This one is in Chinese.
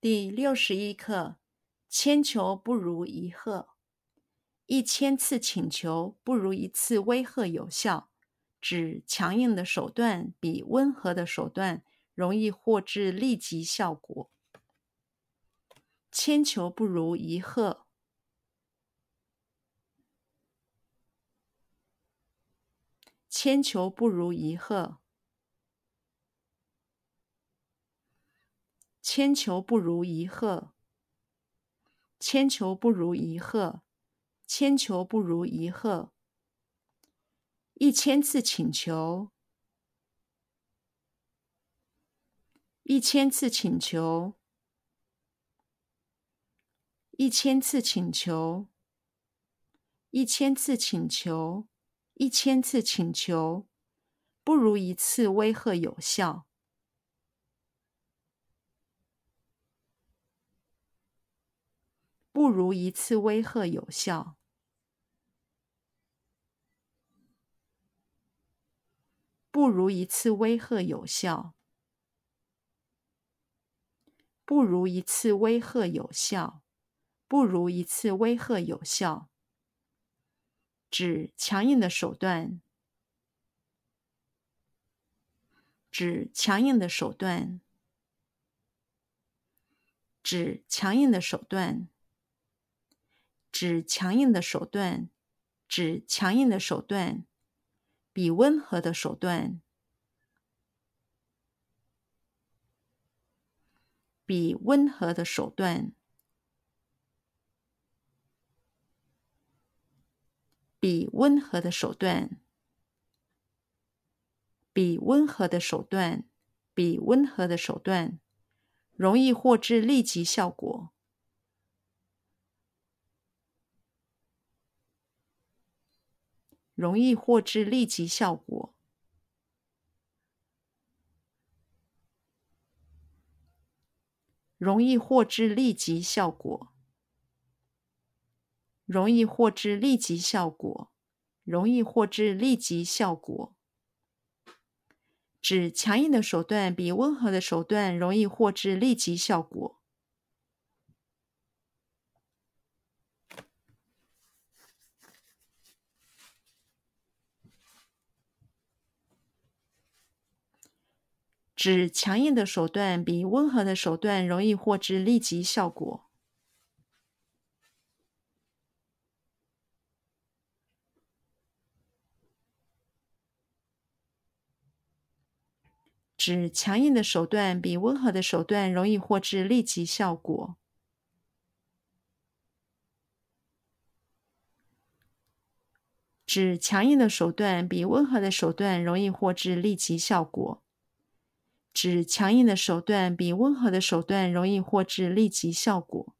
第六十一课：千求不如一贺。一千次请求不如一次威吓有效，指强硬的手段比温和的手段容易获致立即效果。千求不如一贺。千求不如一贺。千求不如一贺，千求不如一贺，千求不如一贺。一千次请求，一千次请求，一千次请求，一千次请求，一千次请求，不如一次威吓有效。不如一次威吓有效。不如一次威吓有效。不如一次威吓有效。不如一次威吓有效。指强硬的手段。指强硬的手段。指强硬的手段。指强硬的手段，指强硬的手段，比温和的手段，比温和的手段，比温和的手段，比温和的手段，比温和的手段，容易获致立即效果。容易获致立即效果。容易获致立即效果。容易获致立即效果。容易获致立即效果。指强硬的手段比温和的手段容易获致立即效果。指强硬的手段比温和的手段容易获致立即效果。指强硬的手段比温和的手段容易获致立即效果。指强硬的手段比温和的手段容易获致立即效果。指强硬的手段比温和的手段容易获致立即效果。